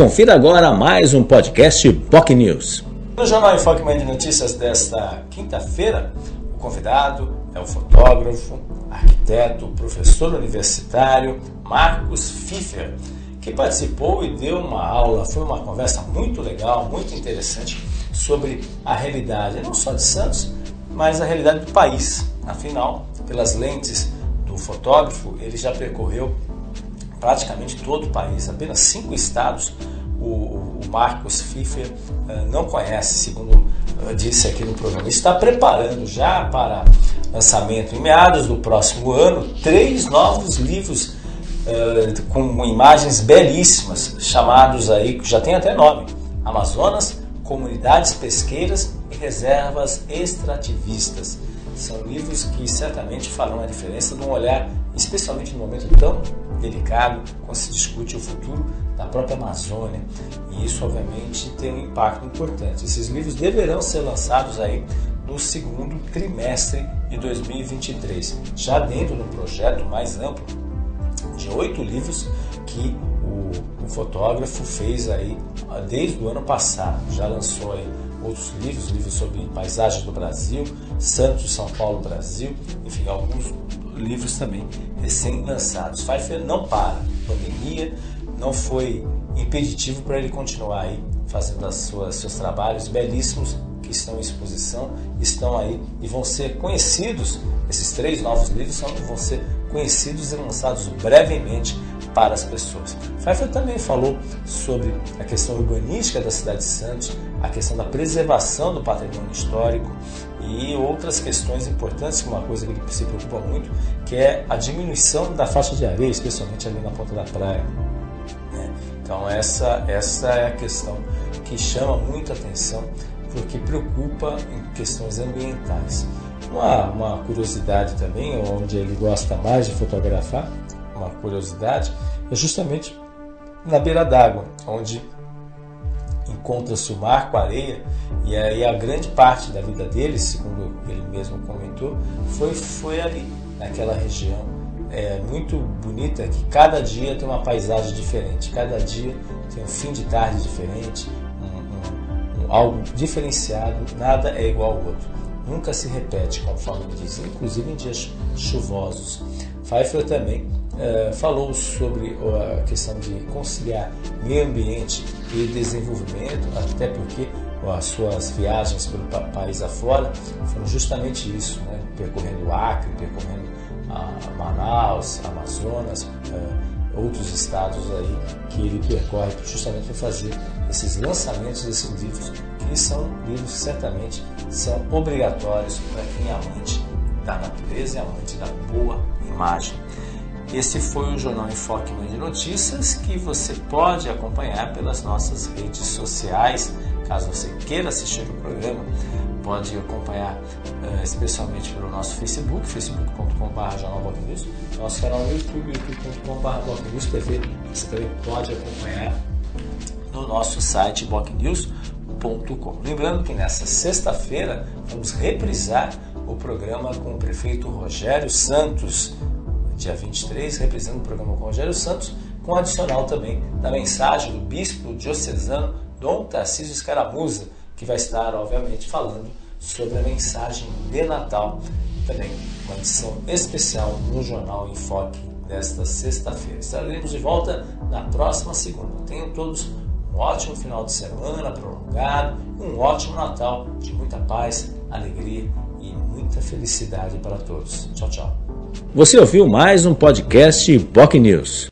Confira agora mais um podcast POC News. No Jornal Enfoque Manhã de Notícias desta quinta-feira, o convidado é o fotógrafo, arquiteto, professor universitário Marcos Pfiffer, que participou e deu uma aula, foi uma conversa muito legal, muito interessante sobre a realidade, não só de Santos, mas a realidade do país. Afinal, pelas lentes do fotógrafo, ele já percorreu praticamente todo o país, apenas cinco estados o, Marcos Pfiffer uh, não conhece, segundo uh, disse aqui no programa. Está preparando já para lançamento em meados do próximo ano três novos livros uh, com imagens belíssimas, chamados aí, que já tem até nome: Amazonas, Comunidades Pesqueiras e Reservas Extrativistas. São livros que certamente farão a diferença num olhar, especialmente no momento tão delicado, quando se discute o futuro da própria Amazônia. E isso, obviamente, tem um impacto importante. Esses livros deverão ser lançados aí no segundo trimestre de 2023, já dentro do projeto mais amplo de oito livros que o, o, fotógrafo fez aí desde o ano passado. Já lançou aí outros livros, livros sobre paisagens do Brasil, Santos, São Paulo, Brasil, enfim, alguns livros também recém-lançados. Pfeiffer não para, pandemia não foi impeditivo para ele continuar aí fazendo as suas, seus trabalhos belíssimos que estão em exposição, estão aí e vão ser conhecidos, esses três novos livros vão ser conhecidos e lançados brevemente para as pessoas. Pfeiffer também falou sobre a questão urbanística da cidade de Santos, a questão da preservação do patrimônio histórico e outras questões importantes, uma coisa que ele se preocupa muito, que é a diminuição da faixa de areia, especialmente ali na ponta da praia. Né? Então essa, essa é a questão que chama muita atenção, porque preocupa em questões ambientais. Uma, uma curiosidade também, onde ele gosta mais de fotografar, uma curiosidade, é justamente na beira d'água, onde encontra-se o mar com a areia, e aí a grande parte da vida dele, segundo ele mesmo comentou, foi, foi ali, naquela região é, muito bonita, que cada dia tem uma paisagem diferente, cada dia tem um fim de tarde diferente, um, um, um, algo diferenciado, nada é igual ao outro. Nunca se repete, conforme diz, inclusive em dias chuvosos. Pfeiffer também é, falou sobre a questão de conciliar meio ambiente e desenvolvimento, até porque as suas viagens pelo país afora foram justamente isso, né? percorrendo o Acre, percorrendo a Manaus, Amazonas, é, outros estados aí que ele percorre justamente para fazer esses lançamentos desses livros, que são livros certamente são obrigatórios para quem é amante da natureza e amante da boa imagem. Esse foi o Jornal Enfoque Mãe de Notícias que você pode acompanhar pelas nossas redes sociais. Caso você queira assistir o programa, pode acompanhar uh, especialmente pelo nosso Facebook, facebook.com.br jornalbocnews, nosso canal no YouTube, youtube.com.br. Você também pode acompanhar no nosso site bocnews.com. Lembrando que nessa sexta-feira vamos reprisar o programa com o prefeito Rogério Santos dia 23, representando o programa com Rogério Santos, com adicional também da mensagem do bispo diocesano Dom Tarcísio Escaramuza, que vai estar, obviamente, falando sobre a mensagem de Natal, também uma edição especial no Jornal Enfoque desta sexta-feira. Estaremos de volta na próxima segunda. Tenham todos um ótimo final de semana prolongado, um ótimo Natal de muita paz, alegria e muita felicidade para todos. Tchau, tchau. Você ouviu mais um podcast POC News.